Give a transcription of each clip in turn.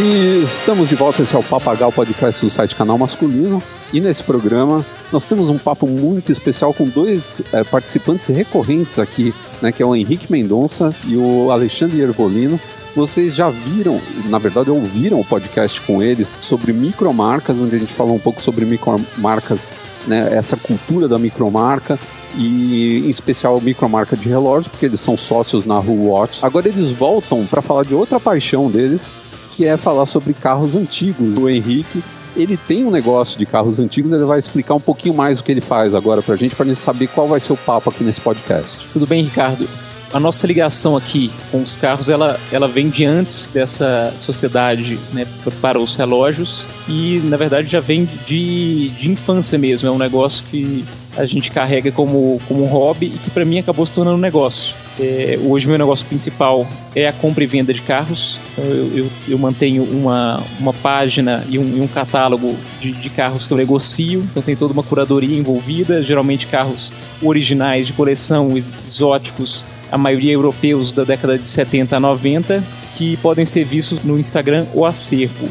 E estamos de volta, esse é o Papagal Podcast do site Canal Masculino. E nesse programa nós temos um papo muito especial com dois é, participantes recorrentes aqui, né, que é o Henrique Mendonça e o Alexandre Ervolino. Vocês já viram, na verdade ouviram o podcast com eles sobre micromarcas, onde a gente falou um pouco sobre micromarcas, né, essa cultura da micromarca e em especial micromarca de relógios, porque eles são sócios na Who Watch. Agora eles voltam para falar de outra paixão deles, que é falar sobre carros antigos. O Henrique, ele tem um negócio de carros antigos, ele vai explicar um pouquinho mais o que ele faz agora pra gente, pra gente saber qual vai ser o papo aqui nesse podcast. Tudo bem, Ricardo? A nossa ligação aqui com os carros, ela, ela vem de antes dessa sociedade né, para os relógios e, na verdade, já vem de, de infância mesmo. É um negócio que a gente carrega como, como um hobby e que para mim acabou se tornando um negócio. É, hoje meu negócio principal é a compra e venda de carros. Eu, eu, eu mantenho uma, uma página e um, e um catálogo de, de, carros que eu negocio. Então tem toda uma curadoria envolvida, geralmente carros originais de coleção, exóticos, a maioria europeus da década de 70 a 90, que podem ser vistos no Instagram ou acervo.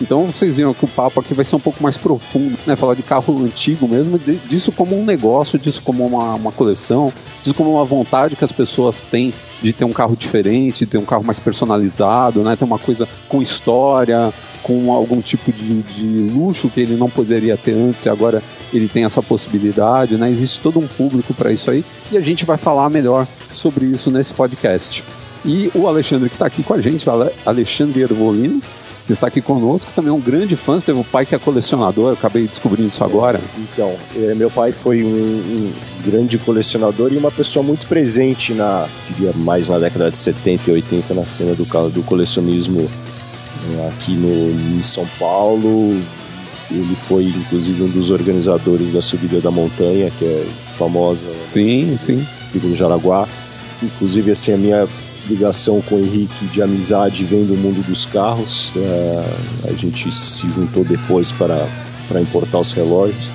Então vocês viram que o papo aqui vai ser um pouco mais profundo, né? Falar de carro antigo mesmo, disso como um negócio, disso como uma, uma coleção, disso como uma vontade que as pessoas têm de ter um carro diferente, de ter um carro mais personalizado, né? Ter uma coisa com história, com algum tipo de, de luxo que ele não poderia ter antes e agora ele tem essa possibilidade, né? Existe todo um público para isso aí e a gente vai falar melhor sobre isso nesse podcast. E o Alexandre que está aqui com a gente, Alexandre Ervolino, que está aqui conosco, também é um grande fã. Você teve um pai que é colecionador, eu acabei descobrindo isso agora. Então, é, meu pai foi um, um, grande colecionador e uma pessoa muito presente na, diria, mais na década de 70 e 80 na cena do, do colecionismo é, aqui no, em São Paulo. Ele foi, inclusive, um dos organizadores da Subida da Montanha, que é famosa. Sim, sim. no Jaraguá. Inclusive, assim, a minha ligação com o Henrique de amizade vem do mundo dos carros. É, a gente se juntou depois para, para importar os relógios.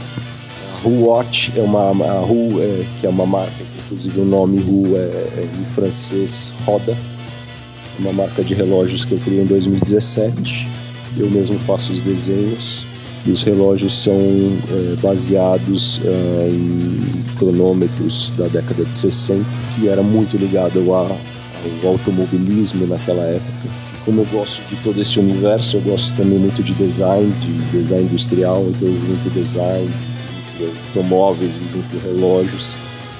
A Ru Watch é uma a é, que é uma marca que inclusive o nome Ru é, é em francês roda. É uma marca de relógios que eu criei em 2017. Eu mesmo faço os desenhos e os relógios são é, baseados é, em cronômetros da década de 60, que era muito ligado a o automobilismo naquela época. Como eu gosto de todo esse universo, eu gosto também muito de design, de design industrial, então eu junto design, junto automóveis junto relógios.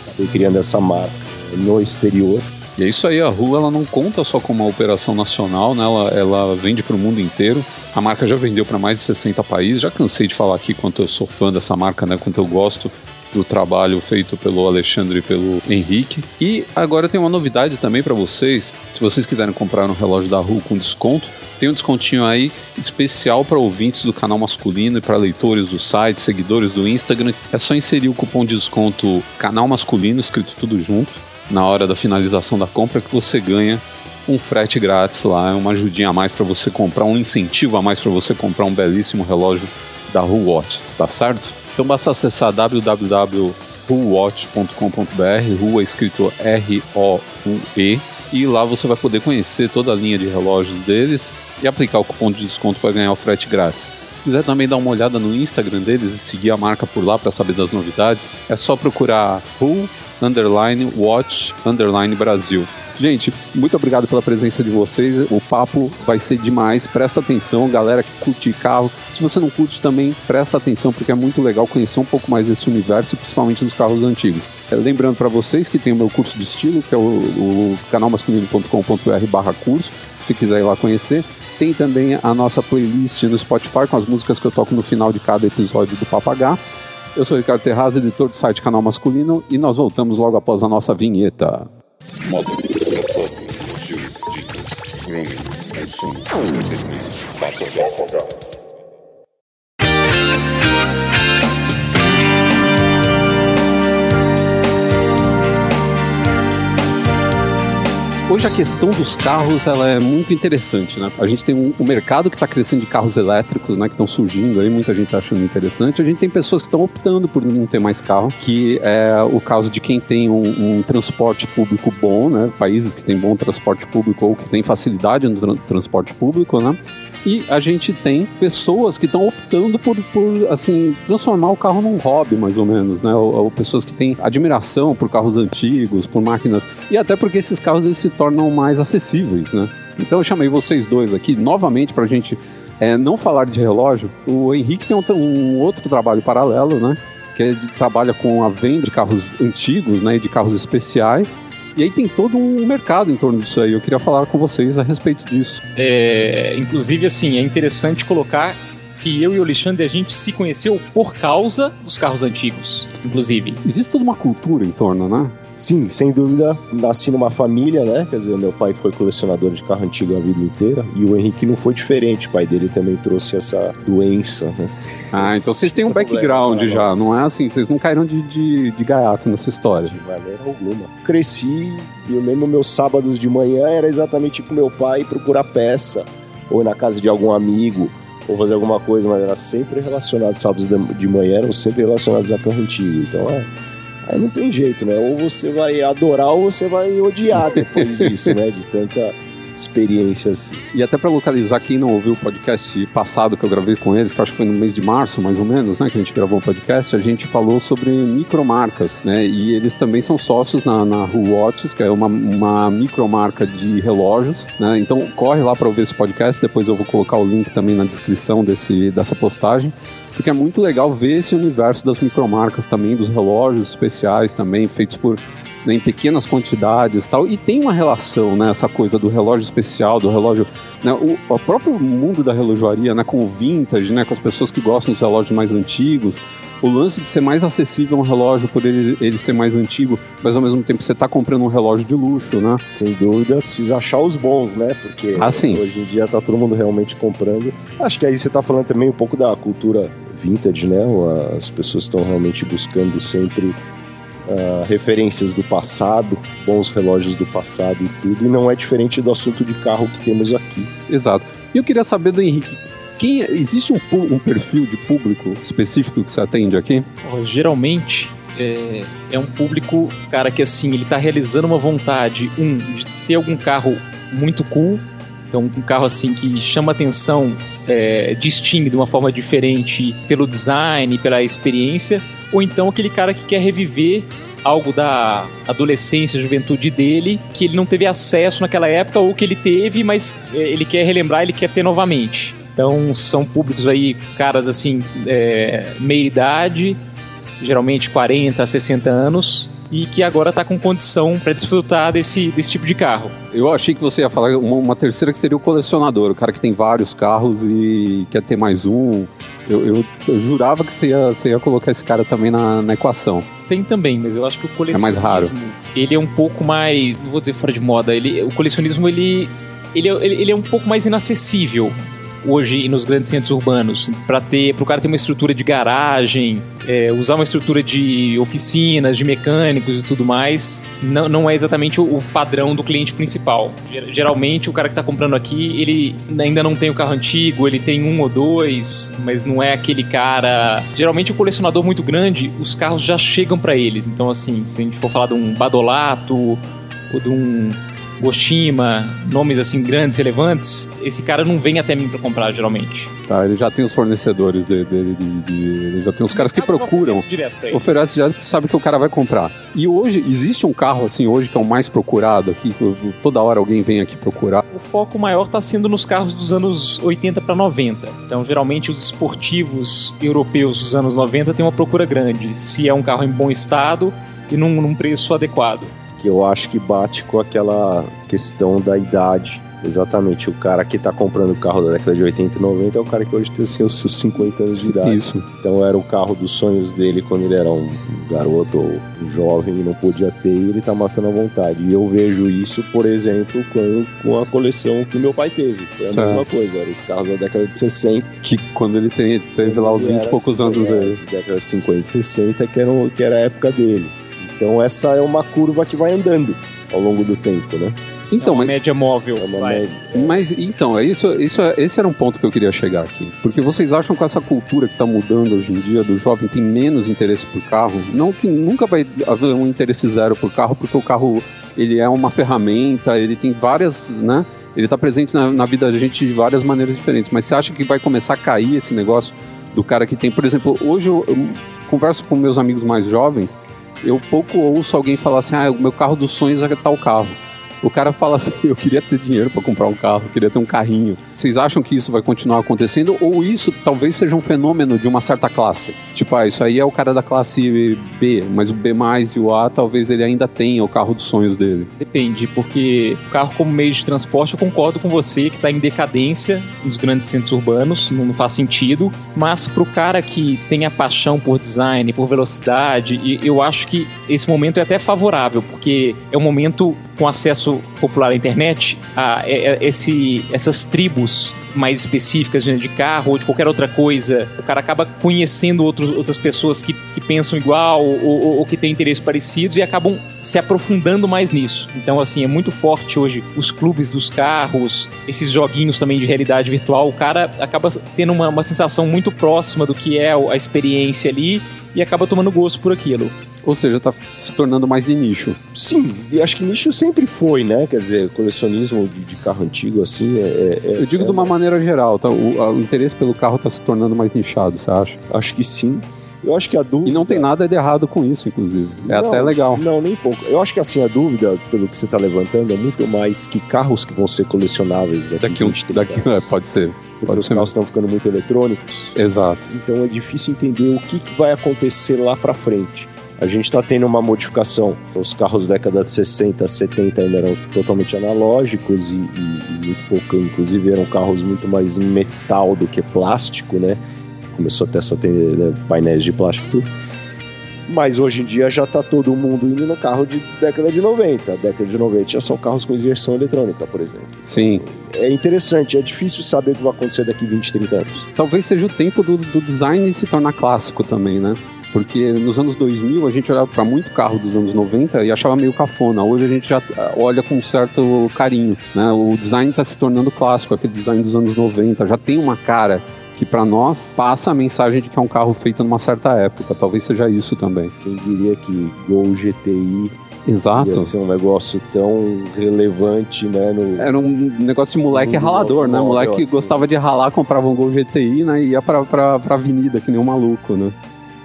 Acabei criando essa marca no exterior. E é isso aí, a rua ela não conta só como uma operação nacional, né? ela, ela vende para o mundo inteiro. A marca já vendeu para mais de 60 países. Já cansei de falar aqui quanto eu sou fã dessa marca, né? quanto eu gosto do trabalho feito pelo Alexandre e pelo Henrique. E agora tem uma novidade também para vocês. Se vocês quiserem comprar um relógio da Ru com desconto, tem um descontinho aí especial para ouvintes do canal masculino e para leitores do site, seguidores do Instagram. É só inserir o cupom de desconto canal masculino, escrito tudo junto, na hora da finalização da compra que você ganha um frete grátis lá, uma ajudinha a mais para você comprar, um incentivo a mais para você comprar um belíssimo relógio da Ru Watch, tá certo? Então basta acessar www.ruwatch.com.br, Rua escrito R-O-U-E, e lá você vai poder conhecer toda a linha de relógios deles e aplicar o cupom de desconto para ganhar o frete grátis. Se quiser também dar uma olhada no Instagram deles e seguir a marca por lá para saber das novidades, é só procurar Who Underline Watch Underline Brasil. Gente, muito obrigado pela presença de vocês. O papo vai ser demais. Presta atenção, galera que curte carro. Se você não curte também, presta atenção porque é muito legal conhecer um pouco mais desse universo, principalmente dos carros antigos. É, lembrando para vocês que tem o meu curso de estilo, que é o, o canalmasculino.com.br curso, se quiser ir lá conhecer. Tem também a nossa playlist no Spotify com as músicas que eu toco no final de cada episódio do Papagá. Eu sou Ricardo Terraz, editor do site Canal Masculino, e nós voltamos logo após a nossa vinheta. Modo, dicas, grooming, consumo, entretenimento, papo, Hoje a questão dos carros ela é muito interessante, né? A gente tem um, um mercado que está crescendo de carros elétricos, né? Que estão surgindo aí, muita gente está achando interessante. A gente tem pessoas que estão optando por não ter mais carro, que é o caso de quem tem um, um transporte público bom, né? Países que têm bom transporte público ou que têm facilidade no tra transporte público, né? E a gente tem pessoas que estão optando por, por, assim, transformar o carro num hobby, mais ou menos, né? Ou, ou, pessoas que têm admiração por carros antigos, por máquinas. E até porque esses carros eles se tornam mais acessíveis, né? Então eu chamei vocês dois aqui novamente para a gente é, não falar de relógio. O Henrique tem um, um outro trabalho paralelo, né? Que é de, trabalha com a venda de carros antigos, né? E de carros especiais. E aí tem todo um mercado em torno disso aí. Eu queria falar com vocês a respeito disso. É, inclusive, assim, é interessante colocar que eu e o Alexandre a gente se conheceu por causa dos carros antigos, inclusive. Existe toda uma cultura em torno, né? Sim, sem dúvida, nasci numa família, né? Quer dizer, meu pai foi colecionador de carro antigo a vida inteira e o Henrique não foi diferente. O pai dele também trouxe essa doença, né? Ah, então vocês têm um background já, não é assim? Vocês não caíram de, de, de gaiato nessa história. De maneira alguma. Cresci e eu lembro meus sábados de manhã era exatamente com meu pai procurar peça ou na casa de algum amigo ou fazer alguma coisa, mas era sempre relacionado, sábados de manhã eram sempre relacionados a carro antigo. Então, é Aí não tem jeito, né? Ou você vai adorar ou você vai odiar depois disso, né? De tanta experiência assim. E até para localizar quem não ouviu o podcast passado que eu gravei com eles, que acho que foi no mês de março, mais ou menos, né, que a gente gravou o podcast, a gente falou sobre micromarcas, né? E eles também são sócios na, na Watches, que é uma, uma micromarca de relógios, né? Então corre lá para ouvir esse podcast, depois eu vou colocar o link também na descrição desse, dessa postagem porque é muito legal ver esse universo das micromarcas também, dos relógios especiais também, feitos por né, em pequenas quantidades tal, e tem uma relação, né, essa coisa do relógio especial, do relógio, né, o, o, próprio mundo da relojoaria, né, com o vintage, né, com as pessoas que gostam dos relógios mais antigos, o lance de ser mais acessível um relógio, por ele, ele ser mais antigo, mas ao mesmo tempo você está comprando um relógio de luxo, né? Sem dúvida, precisa achar os bons, né? Porque ah, hoje em dia tá todo mundo realmente comprando. Acho que aí você está falando também um pouco da cultura vintage, né? As pessoas estão realmente buscando sempre uh, referências do passado, bons relógios do passado e tudo, e não é diferente do assunto de carro que temos aqui. Exato. E eu queria saber do Henrique, quem, existe um, um perfil de público específico que você atende aqui? geralmente é, é, um público, cara, que assim, ele tá realizando uma vontade, um, de ter algum carro muito cool, então um carro assim que chama atenção, é, distingue de uma forma diferente pelo design, pela experiência, ou então aquele cara que quer reviver algo da adolescência, juventude dele, que ele não teve acesso naquela época, ou que ele teve, mas é, ele quer relembrar, ele quer ter novamente. Então são públicos aí, caras assim, é, meia idade, geralmente 40, 60 anos, e que agora está com condição para desfrutar desse, desse tipo de carro. Eu achei que você ia falar uma, uma, terceira que seria o colecionador, o cara que tem vários carros e quer ter mais um. Eu, eu, eu jurava que você ia, você ia colocar esse cara também na, na, equação. Tem também, mas eu acho que o colecionismo... É mais raro. Ele é um pouco mais... Não vou dizer fora de moda. Ele, o colecionismo, ele, ele, ele, ele é um pouco mais inacessível hoje nos grandes centros urbanos. Para ter para o cara ter uma estrutura de garagem é, usar uma estrutura de oficinas de mecânicos e tudo mais não, não é exatamente o, o padrão do cliente principal. Geralmente o cara que está comprando aqui ele ainda não tem o carro antigo ele tem um ou dois mas não é aquele cara. Geralmente o colecionador muito grande os carros já chegam para eles. Então assim se a gente for falar de um Badolato ou de um Goshima, nomes assim grandes, relevantes, esse cara não vem até mim para comprar geralmente. Tá, ele já tem os fornecedores dele, de, de, de, ele já tem os caras que procuram. Oferece, oferece já sabe que o cara vai comprar. E hoje existe um carro assim hoje que é o mais procurado aqui, toda hora alguém vem aqui procurar. O foco maior está sendo nos carros dos anos 80 para 90. Então, geralmente os esportivos europeus dos anos 90 têm uma procura grande. Se é um carro em bom estado e num, num preço adequado que eu acho que bate com aquela questão da idade. Exatamente, o cara que está comprando o carro da década de 80 e 90 é o cara que hoje tem assim, os seus 50 anos de idade. Isso. Então era o carro dos sonhos dele quando ele era um garoto ou um jovem e não podia ter, e ele está matando à vontade. E eu vejo isso, por exemplo, com, com a coleção que meu pai teve. Foi a certo. mesma coisa, eram os carros da década de 60. Que quando ele teve, teve lá os 20 e poucos assim, anos dele. Década de 50 e 60, que era, que era a época dele. Então essa é uma curva que vai andando ao longo do tempo, né? Então, é uma mas, média móvel. É uma vai. média. mas então, é isso, isso, é- esse era um ponto que eu queria chegar aqui. Porque vocês acham que essa cultura que está mudando hoje em dia, do jovem tem menos interesse por carro? Não que nunca vai haver um interesse zero por carro, porque o carro ele é uma ferramenta, ele tem várias, né? Ele está presente na, na vida da gente de várias maneiras diferentes. Mas você acha que vai começar a cair esse negócio do cara que tem, por exemplo, hoje eu, eu converso com meus amigos mais jovens, eu pouco ouço alguém falar assim, ah, o meu carro dos sonhos é tal carro. O cara fala assim, eu queria ter dinheiro para comprar um carro, eu queria ter um carrinho. Vocês acham que isso vai continuar acontecendo? Ou isso talvez seja um fenômeno de uma certa classe? Tipo, ah, isso aí é o cara da classe B, mas o B mais e o A talvez ele ainda tenha o carro dos sonhos dele. Depende, porque o carro como meio de transporte, eu concordo com você que está em decadência nos grandes centros urbanos, não faz sentido. Mas para o cara que tem a paixão por design, por velocidade, eu acho que esse momento é até favorável, porque é um momento com acesso popular à internet, a, é- é- esse, essas tribos mais específicas de de carro ou de qualquer outra coisa, o cara acaba conhecendo outros, outras pessoas que, que pensam igual ou, ou- ou que têm interesses parecidos e acabam se aprofundando mais nisso. Então, assim, é muito forte hoje os clubes dos carros, esses joguinhos também de realidade virtual. O cara acaba tendo uma, uma sensação muito próxima do que é a experiência ali e acaba tomando gosto por aquilo. Ou seja, tá se tornando mais de nicho. Sim, e acho que nicho sempre foi, né? Quer dizer, colecionismo de, de carro antigo, assim, é, é- Eu digo é de uma maneira geral, tá? O, o interesse pelo carro está se tornando mais nichado, você acha? Acho que sim. Eu acho que a dúvida. E não tem nada de errado com isso, inclusive. É Não, até legal. Não, nem pouco. Eu acho que assim, a dúvida, pelo que você está levantando, é muito mais que carros que vão ser colecionáveis daqui, Daqui um, 20, 30 daqui, é, pode ser. Porque Pode os ser. carros estão ficando muito eletrônicos. Exato. Então é difícil entender o que, que vai acontecer lá para frente. A gente está tendo uma modificação. Os carros da década de 60, 70 ainda eram totalmente analógicos e, e- e muito pouco, inclusive eram carros muito mais metal do que plástico, né? Começou até essa né, painéis de plástico tudo. Mas hoje em dia já está todo mundo indo no carro de década de 90. Década de 90 já são carros com injeção eletrônica, por exemplo. Sim. É interessante, é difícil saber o que vai acontecer daqui 20, 30 anos. Talvez seja o tempo do, do design se tornar clássico também, né? Porque nos anos 2000 a gente olhava para muito carro dos anos 90 e achava meio cafona. Hoje a gente já ah, olha com um certo carinho, né? O design está se tornando clássico, aquele design dos anos 90. Já tem uma cara que para nós passa a mensagem de que é um carro feito numa certa época. Talvez seja isso também. Quem diria que Gol GTI Exato. ia ser um negócio tão relevante, né? No... Era um negócio de moleque ralador, né? automóvel, Moleque que assim. gostava de ralar, comprava um Gol GTI, né? E ia pra, pra, pra avenida, que nem um maluco, né?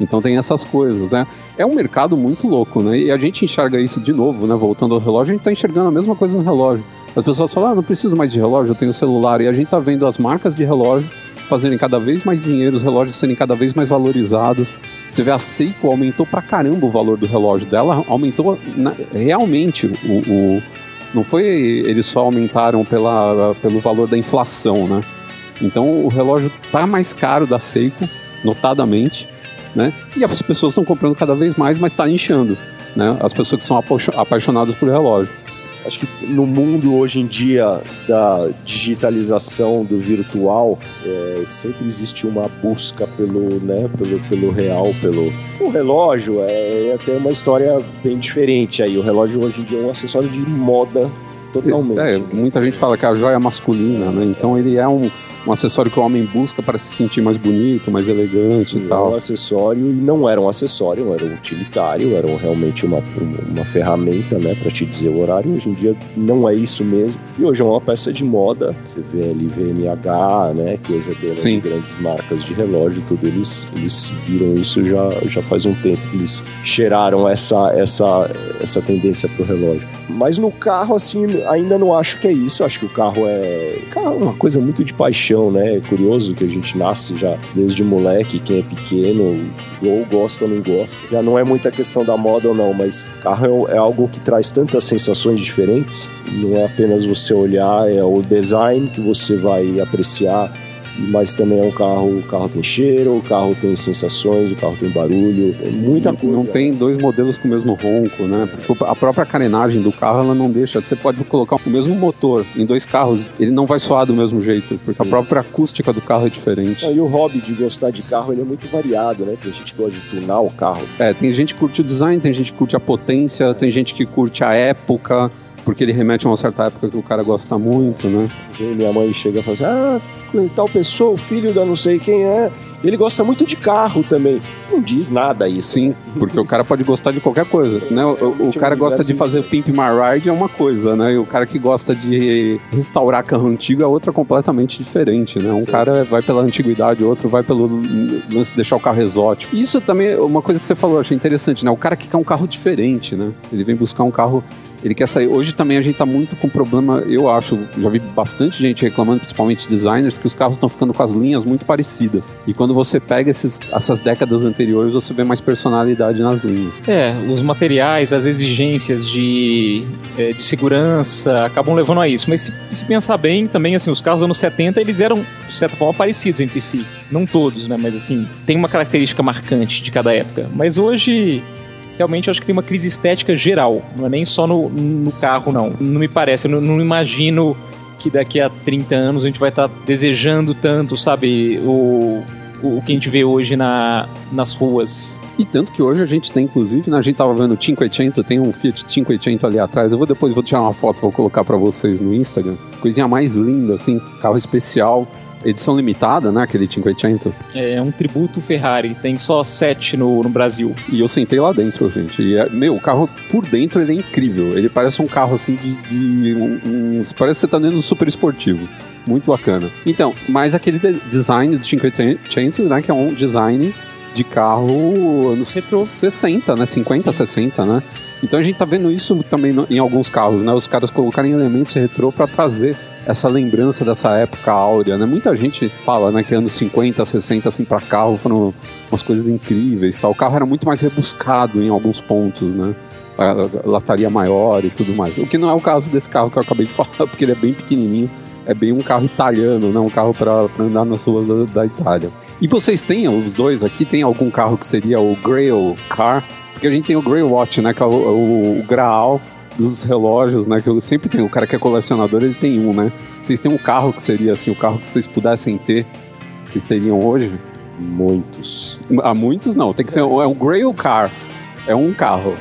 Então tem essas coisas, né? É um mercado muito louco, né? E a gente enxerga isso de novo, né? Voltando ao relógio, a gente tá enxergando a mesma coisa no relógio. As pessoas falam, ah, não preciso mais de relógio, eu tenho celular. E a gente tá vendo as marcas de relógio fazerem cada vez mais dinheiro, os relógios serem cada vez mais valorizados. Você vê a Seiko aumentou pra caramba o valor do relógio dela, aumentou na- realmente o, o- não foi eles só aumentaram pela, pelo valor da inflação, né? Então o relógio tá mais caro da Seiko, notadamente, né? E as pessoas estão comprando cada vez mais, mas está inchando, né? As pessoas que são apaixo- apaixonadas por relógio. Acho que no mundo hoje em dia da digitalização do virtual, é, sempre existe uma busca pelo, né, pelo, pelo real, pelo o relógio. É, é até uma história bem diferente aí. O relógio hoje em dia é um acessório de moda totalmente. É, muita gente fala que é a joia masculina, né? Então ele é um, um acessório que o homem busca para se sentir mais bonito, mais elegante Sim, e era tal. um acessório e não era um acessório, era um utilitário, era realmente uma, uma ferramenta né, para te dizer o horário. Hoje em dia não é isso mesmo. E hoje é uma peça de moda. Você vê ali VMH, né, que hoje é dona Sim. de grandes marcas de relógio, tudo. Eles, eles viram isso já, já faz um tempo que eles cheiraram essa, essa, essa tendência para o relógio. Mas no carro, assim, ainda não acho que é isso. Acho que o carro é. Carro é uma coisa muito de paixão, né? É curioso que a gente nasce já desde moleque, quem é pequeno, ou gosta ou não gosta. Já não é muita questão da moda ou não, mas carro é, é algo que traz tantas sensações diferentes. Não é apenas você olhar, é o design que você vai apreciar. Mas também é um carro, o carro tem cheiro, o carro tem sensações, o carro tem barulho, muita Não- coisa. Não tem dois modelos com o mesmo ronco, né? Porque a própria carenagem do carro ela não deixa. Você pode colocar o mesmo motor em dois carros, ele não vai soar do mesmo jeito, porque a Sim. própria acústica do carro é diferente. E o hobby de gostar de carro ele é muito variado, né? Tem gente que gosta de tunar o carro. É, tem gente que curte o design, tem gente que curte a potência, tem gente que curte a época, porque ele remete a uma certa época que o cara gosta muito, né? E minha mãe chega e fala assim: ah, tal pessoa, o filho da não sei quem é, ele gosta muito de carro também. Não diz nada isso. Sim, porque o cara pode gostar de qualquer coisa, né? O, o cara gosta de fazer Pimp My Ride é uma coisa, né? E o cara que gosta de restaurar carro antigo é outra completamente diferente, né? Um Sim. cara vai pela antiguidade, outro vai pelo lance de deixar o carro exótico. Isso também é uma coisa que você falou, eu achei interessante, né? O cara que quer um carro diferente, né? Ele vem buscar um carro ele quer sair. Hoje também a gente tá muito com problema, eu acho, já vi bastante gente reclamando, principalmente designers, que os carros estão ficando com as linhas muito parecidas. E quando você pega esses, essas décadas anteriores, você vê mais personalidade nas linhas. É, os materiais, as exigências de, é, de segurança acabam levando a isso. Mas se, se, pensar bem, também, assim, os carros dos anos 70, eles eram, de certa forma, parecidos entre si. Não todos, né? Mas, assim, tem uma característica marcante de cada época. Mas hoje realmente eu acho que tem uma crise estética geral, não é nem só no, no carro, não. Não me parece, eu não, não imagino que daqui a 30 anos a gente vai estar tá desejando tanto, sabe, o, o, que a gente vê hoje na, nas ruas. E tanto que hoje a gente tem, inclusive, né, a gente tava vendo o 580, tem um Fiat 580 ali atrás. Eu vou depois vou tirar uma foto, vou colocar para vocês no Instagram. Coisinha mais linda, assim, carro especial edição limitada, né? Aquele 580. É um tributo Ferrari, tem só sete no, no Brasil. E eu sentei lá dentro, gente. E, é, meu, o carro por dentro ele é incrível. Ele parece um carro assim de. de um, um, parece que você tá dentro do super esportivo. Muito bacana. Então, mas aquele design do 580, né? Que é um design de carro anos Retro. 60, né? 50, Sim. 60, né? Então a gente tá vendo isso também no, em alguns carros, né? Os caras colocarem elementos retrô para trazer essa lembrança dessa época áurea, né? Muita gente fala, né, que anos 50, 60, assim, para carro foram umas coisas incríveis, tal. O carro era muito mais rebuscado em alguns pontos, né? A lataria maior e tudo mais. O que não é o caso desse carro que eu acabei de falar, porque ele é bem pequenininho. É bem um carro italiano, né? Um carro para andar nas ruas da, da Itália. E vocês têm, os dois aqui, tem algum carro que seria o Grail Car? Porque a gente tem o Grail Watch, né? Que é o, o, o Graal dos relógios, né? Que eu sempre tenho. O cara que é colecionador, ele tem um, né? Vocês têm um carro que seria assim, o carro que vocês pudessem ter, vocês teriam hoje? Muitos. Ah, muitos não. Tem que ser. É um Grail Car. É um carro.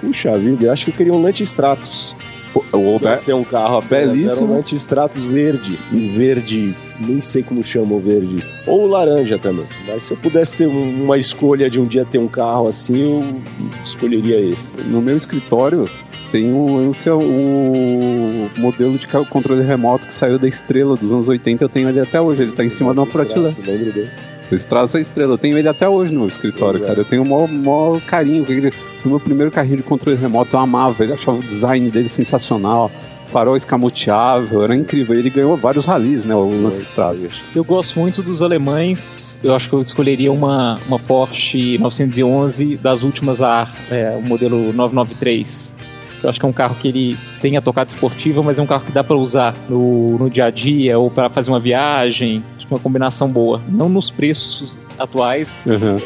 Puxa vida, eu acho que eu queria um Lanti Stratos. Ou be... ter um carro belíssimo. Era um Stratos verde. Um verde, nem sei como chama o verde. Ou laranja também. Mas se eu pudesse ter uma escolha de um dia ter um carro assim, eu escolheria esse. No meu escritório, tem um lance, o modelo de controle remoto que saiu da estrela dos anos 80, eu tenho ele até hoje, ele tá em cima de uma prateleira. Lembra dele? O Stratos é estrela, eu tenho ele até hoje no escritório, Exato. cara. Eu tenho o maior, maior carinho. Ele foi o meu primeiro carrinho de controle remoto, eu amava, ele achava o design dele sensacional farol escamoteável, era incrível. Ele ganhou vários ralis, né, o Lance Stratos. Eu gosto muito dos alemães, eu acho que eu escolheria uma, uma Porsche 911 das últimas A, é, o modelo 993. Eu acho que é um carro que ele tem a tocada esportiva, mas é um carro que dá para usar no, no dia a dia ou para fazer uma viagem. Acho que é uma combinação boa. Não nos preços atuais. Uhum.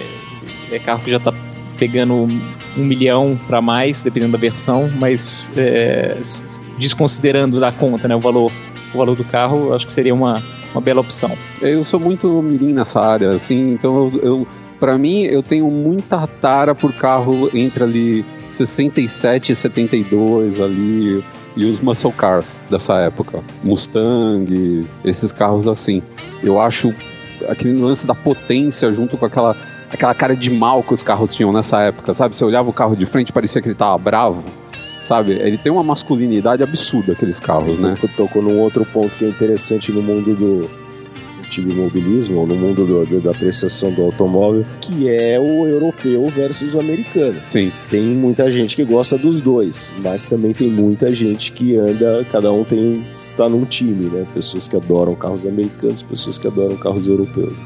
É, é, carro que já está pegando um milhão para mais, dependendo da versão, mas é, desconsiderando da conta, né, o valor, o valor do carro, acho que seria uma, uma bela opção. Eu sou muito mirim nessa área, assim, então eu, eu para mim eu tenho muita tara por carro entre ali 67 e 72 ali e os muscle cars dessa época, Mustangs, esses carros assim. Eu acho aquele lance da potência junto com aquela aquela cara de mal que os carros tinham nessa época, sabe? Você olhava o carro de frente, parecia que ele tava bravo, sabe? Ele tem uma masculinidade absurda aqueles carros, Você né? Tocou num outro ponto que é interessante no mundo do automobilismo, ou no mundo do, do, da apreciação do automóvel, que é o europeu versus o americano. Sim. Tem muita gente que gosta dos dois, mas também tem muita gente que anda, cada um tem está num time, né? Pessoas que adoram carros americanos, pessoas que adoram carros europeus.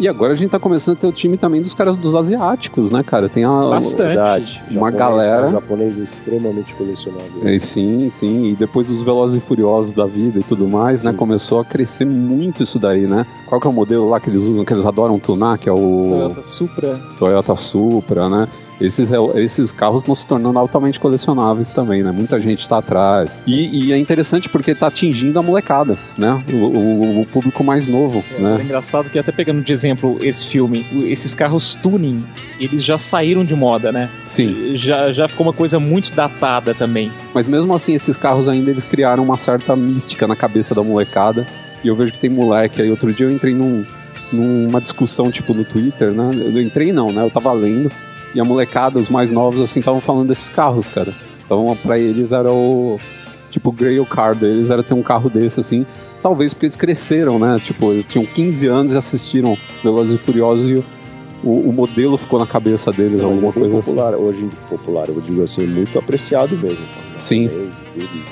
E agora a gente tá começando a ter o time também dos caras dos asiáticos, né, cara? Tem a, Bastante. Verdade. Uma japonês, galera. Cara, japonês extremamente colecionável. É, sim, sim. E depois dos Velozes e Furiosos da vida e tudo mais, né, sim. né? Começou a crescer muito isso daí, né? Qual que é o modelo lá que eles usam, que eles adoram tunar, que é o. Toyota Supra. Toyota Supra, né? Esses, esses carros estão se tornando altamente colecionáveis também, né? Muita gente está atrás. E, e, é interessante porque está atingindo a molecada, né? O, o, o público mais novo, é, né? É engraçado que até pegando de exemplo esse filme, esses carros tuning, eles já saíram de moda, né? Sim. Já, já ficou uma coisa muito datada também. Mas mesmo assim, esses carros ainda eles criaram uma certa mística na cabeça da molecada. E eu vejo que tem moleque aí. Outro dia eu entrei num, numa discussão, tipo, no Twitter, né? Eu entrei não, né? Eu tava lendo. E a molecada, os mais novos, assim, estavam falando desses carros, cara. Então, pra eles era o. Tipo, o Grail Car deles era ter um carro desse, assim. Talvez porque eles cresceram, né? Tipo, eles tinham 15 anos e assistiram Velozes e Furiosos e o, o, modelo ficou na cabeça deles, Não, alguma é coisa assim. popular, assim. Hoje, popular, eu digo assim, muito apreciado mesmo. Sim.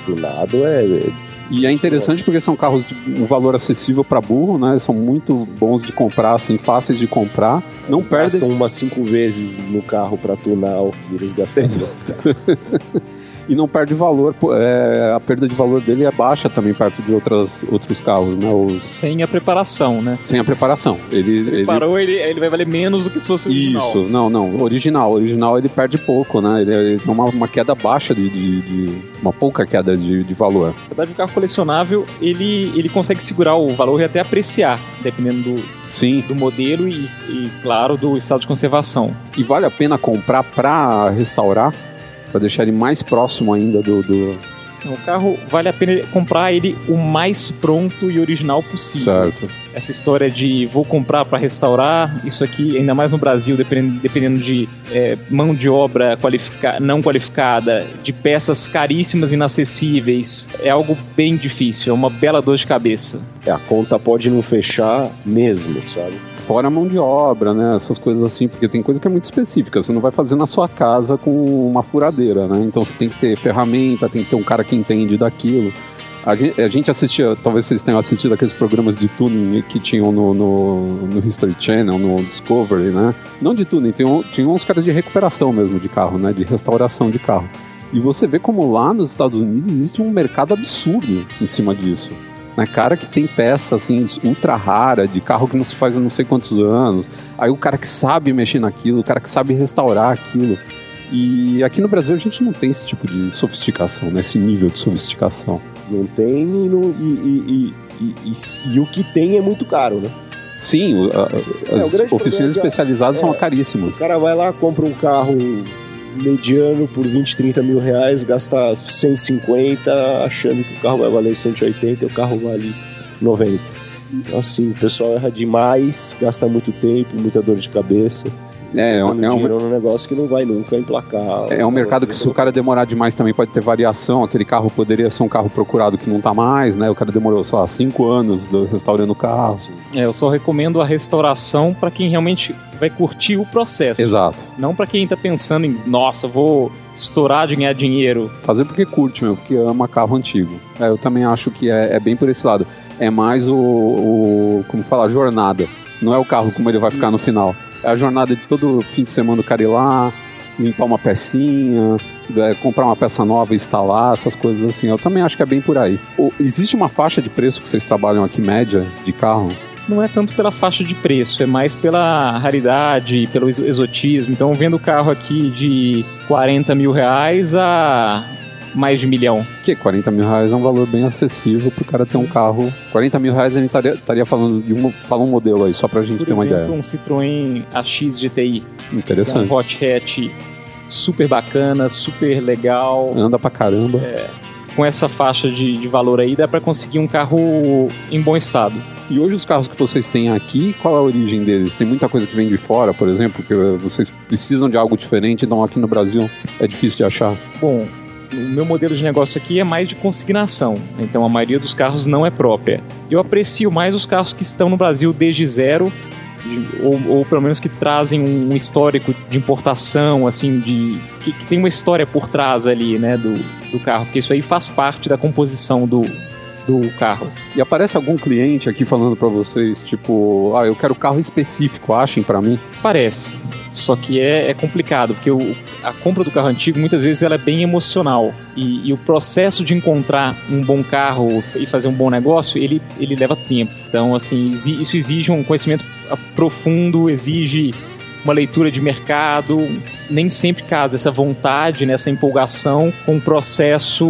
Do lado é, é e é interessante porque são carros de um valor acessível para burro, né? São muito bons de comprar, assim, fáceis de comprar. Não eles perdem. Gastam umas cinco vezes no carro para tunar o que eles gastam. e não perde valor. É, a perda de valor dele é baixa também perto de outras, outros carros, né? Os... Sem a preparação, né? Sem a preparação. Ele, Preparou, ele... Ele, ele vai valer menos do que se fosse original. Isso, não, não. Original. Original ele perde pouco, né? Ele, ele tem uma, uma queda baixa de, de, de, uma pouca queda de, de valor. Na verdade, o carro colecionável, ele, ele consegue segurar o valor e até apreciar, dependendo do, Sim. do modelo e, e, claro, do estado de conservação. E vale a pena comprar para restaurar? Para deixar ele mais próximo ainda do, do, O carro vale a pena comprar ele o mais pronto e original possível. Certo. Essa história de vou comprar para restaurar, isso aqui, ainda mais no Brasil, dependendo, dependendo de é, mão de obra qualifica, não qualificada, de peças caríssimas, inacessíveis, é algo bem difícil, é uma bela dor de cabeça. É, a conta pode não fechar mesmo, sabe? Fora a mão de obra, né? Essas coisas assim, porque tem coisa que é muito específica. Você não vai fazer na sua casa com uma furadeira, né? Então você tem que ter ferramenta, tem que ter um cara que entende daquilo. A gente, a gente, assistia, talvez vocês tenham assistido aqueles programas de tuning que tinham no, no, no History Channel, no Discovery, né? Não de tuning, tinham, tinham uns caras de recuperação mesmo de carro, né? De restauração de carro. E você vê como lá nos Estados Unidos existe um mercado absurdo em cima disso. Né? Cara que tem peça assim ultra rara, de carro que não se faz há não sei quantos anos. Aí o cara que sabe mexer naquilo, o cara que sabe restaurar aquilo. E aqui no Brasil a gente não tem esse tipo de sofisticação, né? esse nível de sofisticação. Não tem e, não, e, e, e, o que tem é muito caro, né? Sim, a, as é, oficinas especializadas é, são caríssimas. O cara vai lá, compra um carro mediano por 20, 30 mil reais, gasta 150, achando que o carro vai valer 180 e o carro vale 90. Então, assim, o pessoal erra demais, gasta muito tempo, muita dor de cabeça. É, é, um, é um negócio que não vai nunca emplacar. É um mercado que se o cara demorar demais também pode ter variação. Aquele carro poderia ser um carro procurado que não tá mais, né? O cara demorou, sei lá, cinco anos restaurando o carro. É, eu só recomendo a restauração para quem realmente vai curtir o processo. Exato. Não para quem tá pensando em, nossa, vou estourar de ganhar dinheiro. Fazer porque curte, meu, porque ama carro antigo. É, eu também acho que é, é, bem por esse lado. É mais o, o como falar, jornada. Não é o carro como ele vai ficar Isso. no final. A jornada de todo fim de semana do cara ir lá, limpar uma pecinha, é, comprar uma peça nova e instalar, essas coisas assim. Eu também acho que é bem por aí. O, existe uma faixa de preço que vocês trabalham aqui, média, de carro? Não é tanto pela faixa de preço, é mais pela raridade, pelo exotismo. Então, vendo o carro aqui de 40 mil reais a mais de milhão. Que 40 mil reais é um valor bem acessível pro cara ter um carro. 40 mil reais a gente estaria falando de um, fala um modelo aí, só pra gente Por ter exemplo, uma ideia. um Citroën AX GTI. Interessante. É um hot hatch super bacana, super legal. Anda pra caramba. É, com essa faixa de, de valor aí, dá para conseguir um carro em bom estado. E hoje os carros que vocês têm aqui, qual é a origem deles? Tem muita coisa que vem de fora, por exemplo, que vocês precisam de algo diferente, então aqui no Brasil é difícil de achar? Bom, o meu modelo de negócio aqui é mais de consignação, então a maioria dos carros não é própria. Eu aprecio mais os carros que estão no Brasil desde zero, ou, ou, pelo menos que trazem um histórico de importação, assim, de que, que, tem uma história por trás ali, né, do, do carro, porque isso aí faz parte da composição do, do carro. E aparece algum cliente aqui falando para vocês, tipo, ah, eu quero carro específico, achem para mim? Parece. Só que é, é complicado, porque o, a compra do carro antigo muitas vezes ela é bem emocional. E, e, o processo de encontrar um bom carro e fazer um bom negócio, ele, ele leva tempo. Então, assim, isso exige um conhecimento profundo, exige uma leitura de mercado, nem sempre casa essa vontade, né, essa empolgação com um processo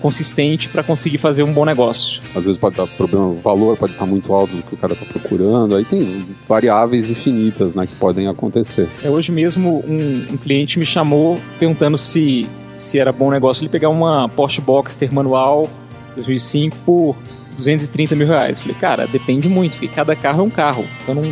consistente para conseguir fazer um bom negócio. Às vezes pode dar problema, o valor pode estar muito alto do que o cara está procurando, aí tem variáveis infinitas né, que podem acontecer. É, hoje mesmo um, um cliente me chamou perguntando se, se era bom negócio ele pegar uma Porsche Boxster manual 2005 por 230 mil reais. Falei, cara, depende muito, porque cada carro é um carro. Então não,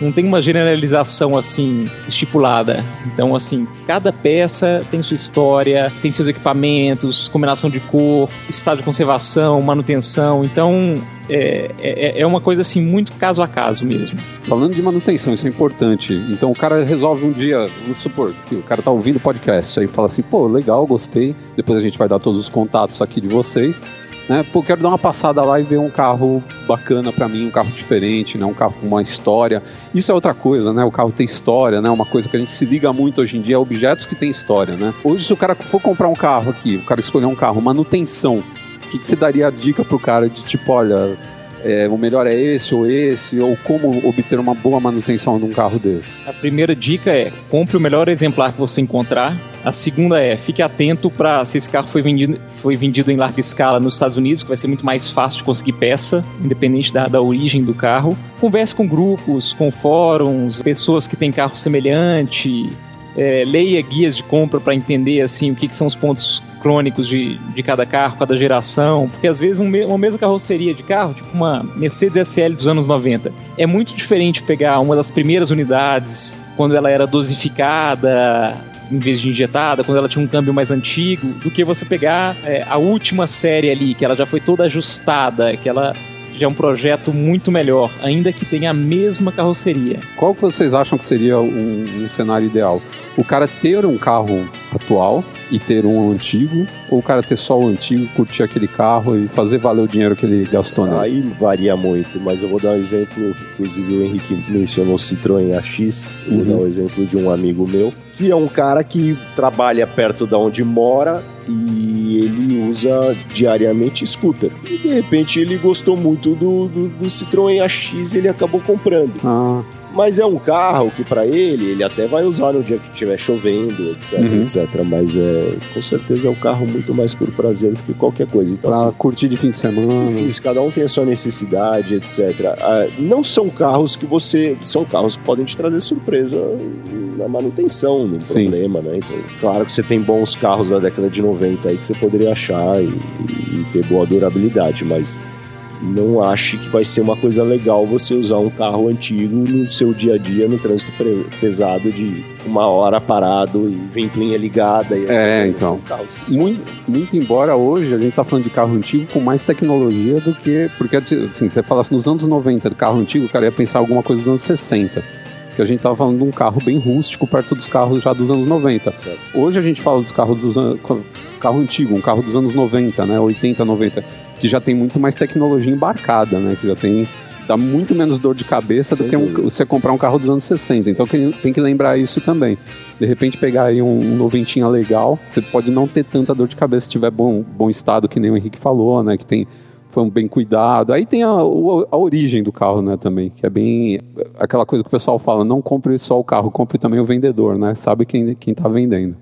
não tem uma generalização assim estipulada. Então, assim, cada peça tem sua história, tem seus equipamentos, combinação de cor, estado de conservação, manutenção. Então, é, é, é, uma coisa assim muito caso a caso mesmo. Falando de manutenção, isso é importante. Então o cara resolve um dia, vamos supor, que o cara tá ouvindo podcast, aí fala assim, pô, legal, gostei. Depois a gente vai dar todos os contatos aqui de vocês. Né? Pô, quero dar uma passada lá e ver um carro bacana para mim, um carro diferente, né? Um carro com uma história. Isso é outra coisa, né? O carro tem história, né? Uma coisa que a gente se liga muito hoje em dia é objetos que têm história, né? Hoje, se o cara for comprar um carro aqui, o cara escolher um carro, manutenção, o que, que você daria a dica pro cara de tipo, olha, é, o melhor é esse ou esse, ou como obter uma boa manutenção de um carro desse? A primeira dica é compre o melhor exemplar que você encontrar. A segunda é fique atento para se esse carro foi vendido, foi vendido em larga escala nos Estados Unidos, que vai ser muito mais fácil de conseguir peça, independente da, da origem do carro. Converse com grupos, com fóruns, pessoas que têm carro semelhante, é, leia guias de compra para entender assim o que, que, são os pontos crônicos de, de cada carro, cada geração, porque às vezes um, uma mesma carroceria de carro, tipo uma Mercedes SL dos anos 90, é muito diferente pegar uma das primeiras unidades quando ela era dosificada em vez de injetada, quando ela tinha um câmbio mais antigo, do que você pegar é, a última série ali, que ela já foi toda ajustada, que ela já é um projeto muito melhor, ainda que tenha a mesma carroceria. Qual que vocês acham que seria um, um cenário ideal? O cara ter um carro atual e ter um antigo, ou o cara ter só o antigo, curtir aquele carro e fazer valer o dinheiro que ele gastou nele? Aí varia muito, mas eu vou dar um exemplo, inclusive o Henrique mencionou o Citroën AX, uhum. vou dar um exemplo de um amigo meu, que é um cara que trabalha perto da onde mora e ele usa diariamente scooter. E de repente ele gostou muito do, do, do Citroën AX e ele acabou comprando. Ah. Mas é um carro que para ele, ele até vai usar no dia que estiver chovendo, etc, uhum. etc. Mas é, com certeza é um carro muito mais por prazer do que qualquer coisa. Então, pra assim, curtir de fim de semana. Isso, cada um tem a sua necessidade, etc. Ah, não são carros que você. São carros que podem te trazer surpresa na manutenção, no Sim. problema, né? Então, claro que você tem bons carros da década de 90 aí que você poderia achar e, e ter boa durabilidade, mas não ache que vai ser uma coisa legal você usar um carro antigo no seu dia a dia no trânsito pesado de uma hora parado e ventoinha ligada. E é, então. Muito, muito embora hoje a gente tá falando de carro antigo com mais tecnologia do que. Porque, assim, você falasse nos anos 90 do carro antigo, o cara ia pensar alguma coisa dos anos 60 que a gente estava falando de um carro bem rústico perto dos carros já dos anos 90. Certo. Hoje a gente fala dos carros dos anos, carro antigo, um carro dos anos 90, né, 80, 90 que já tem muito mais tecnologia embarcada, né? Que já tem dá muito menos dor de cabeça Sem do que um, você comprar um carro dos anos 60. Então tem que lembrar isso também. De repente pegar aí um, um noventinha legal, você pode não ter tanta dor de cabeça se tiver bom, bom estado, que nem o Henrique falou, né? Que tem foi um bem cuidado. Aí tem a, a, origem do carro, né, também, que é bem aquela coisa que o pessoal fala, não compre só o carro, compre também o vendedor, né? Sabe quem quem tá vendendo.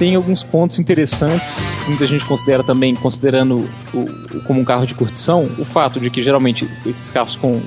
Tem alguns pontos interessantes muita gente considera também, considerando o, como um carro de curtição, o fato de que geralmente esses carros com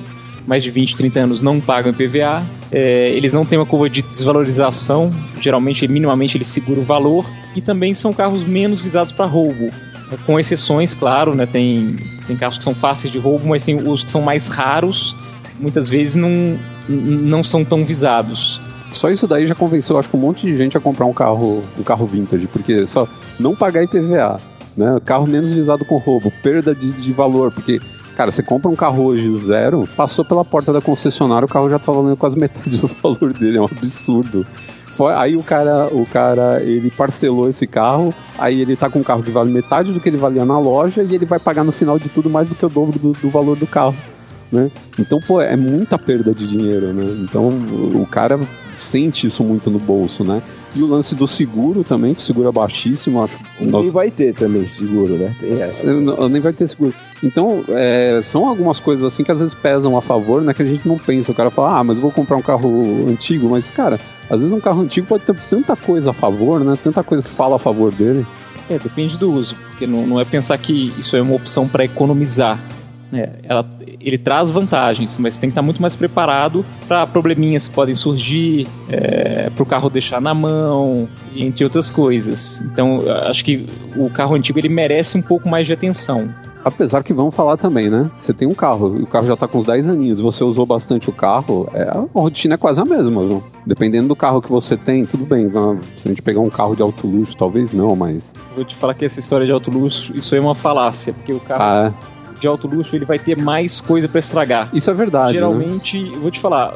mais de 20, 30 anos não pagam IPVA, é, eles não têm uma curva de desvalorização, geralmente, minimamente, eles seguram o valor, e também são carros menos visados para roubo. É, com exceções, claro, né, tem, tem carros que são fáceis de roubo, mas tem os que são mais raros, muitas vezes não, não são tão visados. Só isso daí já convenceu, acho que um monte de gente a comprar um carro, um carro vintage, porque só não pagar IPVA, né? Carro menos visado com roubo, perda de, de valor, porque Cara, você compra um carro hoje zero, passou pela porta da concessionária, o carro já tá valendo quase metade do valor dele, é um absurdo. Foi, aí o cara, o cara, ele parcelou esse carro, aí ele tá com um carro que vale metade do que ele valia na loja e ele vai pagar no final de tudo mais do que o dobro do, do valor do carro né? Então, pô, é muita perda de dinheiro, né? Então, o cara sente isso muito no bolso, né? E o lance do seguro também, que o seguro é baixíssimo, acho. E Nós- nem vai ter também seguro, né? Tem essa. Eu nem vai ter seguro. Então, é, são algumas coisas assim que às vezes pesam a favor, né? Que a gente não pensa. O cara fala, ah, mas eu vou comprar um carro antigo. Mas, cara, às vezes um carro antigo pode ter tanta coisa a favor, né? Tanta coisa que fala a favor dele. É, depende do uso, porque não, não é pensar que isso é uma opção para economizar. Né? Ela, ele traz vantagens, mas tem que estar muito mais preparado para probleminhas que podem surgir, para o carro deixar na mão, entre outras coisas. Então, acho que o carro antigo ele merece um pouco mais de atenção. Apesar que vamos falar também, né? Você tem um carro, e o carro já tá com uns 10 aninhos, você usou bastante o carro, é, a rotina é quase a mesma, viu? Dependendo do carro que você tem, tudo bem. Se a gente pegar um carro de alto luxo, talvez não, mas. Vou te falar que essa história de alto luxo, isso é uma falácia, porque o carro Ah, de alto luxo ele vai ter mais coisa para estragar. isso é verdade. né? Geralmente, eu vou te falar,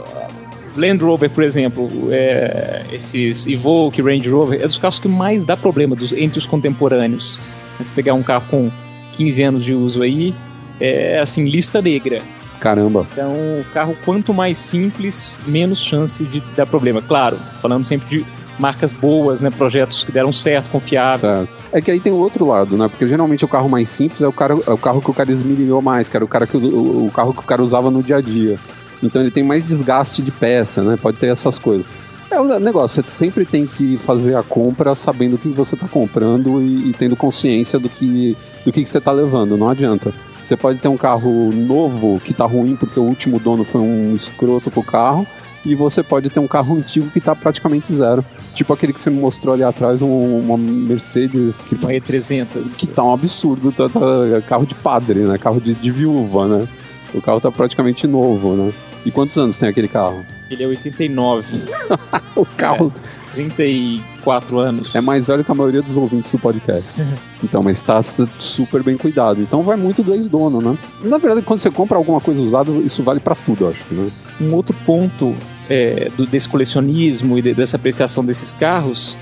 Land Rover, por exemplo, é, esses Evoque, Range Rover, é dos carros que mais dá problema dos, entre os contemporâneos. Se pegar um carro com 15 anos de uso aí, é assim, lista negra. Caramba. Então, o carro quanto mais simples, menos chance de dar problema. Claro, falando sempre de marcas boas, né, projetos que deram certo, confiáveis. Certo. É que aí tem o outro lado, né? Porque geralmente o carro mais simples é o, cara, é o carro que o cara esmirilhou mais, que era o, cara que, o, o carro que o cara usava no dia a dia. Então ele tem mais desgaste de peça, né? Pode ter essas coisas. É o negócio, você sempre tem que fazer a compra sabendo o que você está comprando e, e tendo consciência do que, do que, que você está levando, não adianta. Você pode ter um carro novo que tá ruim porque o último dono foi um escroto pro carro, e você pode ter um carro antigo que tá praticamente zero. Tipo aquele que você me mostrou ali atrás, um- uma Mercedes que Uma E300. que tá um absurdo, tá, tá- carro de padre, né? Carro de, de viúva, né? O carro tá praticamente novo, né? E quantos anos tem aquele carro? Ele é 89, O carro 34 anos. é, mais velho que a maioria dos ouvintes do podcast. Então, mas tá s- super bem cuidado. Então vai muito do ex-dono, né? Na verdade, quando você compra alguma coisa usada, isso vale pra tudo, eu acho, né? Um outro ponto é, do, desse colecionismo e de- dessa apreciação desses carros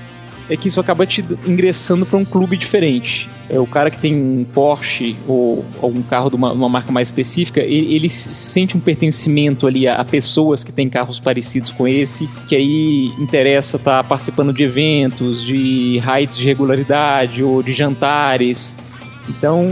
é que isso acaba te ingressando para um clube diferente. É, o cara que tem um Porsche ou algum carro de uma, uma marca mais específica, ele, ele se sente um pertencimento ali a, a pessoas que têm carros parecidos com esse, que aí interessa estar participando de eventos, de raids de regularidade ou de jantares. Então,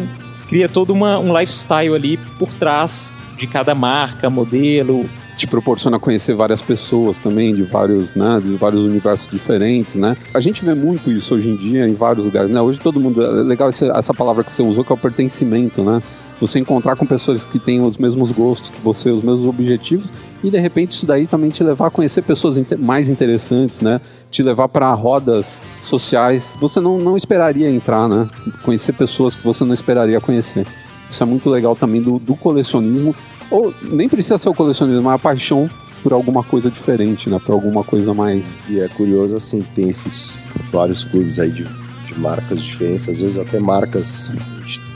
cria todo uma, um lifestyle ali por trás de cada marca, modelo. Te proporciona conhecer várias pessoas também, de vários, né, de vários universos diferentes, né? A gente vê muito isso hoje em dia em vários lugares, né? Hoje todo mundo, é legal essa palavra que você usou, que é o pertencimento, né? Você encontrar com pessoas que têm os mesmos gostos que você, os mesmos objetivos, e de repente isso daí também te levar a conhecer pessoas mais interessantes, né? Te levar para rodas sociais. Você não, não esperaria entrar, né? Conhecer pessoas que você não esperaria conhecer. Isso é muito legal também do, do colecionismo ou nem precisa ser o colecionismo, mas a paixão por alguma coisa diferente, né? Por alguma coisa mais. E é curioso assim que tem esses vários clubes aí de, de marcas diferentes, às vezes até marcas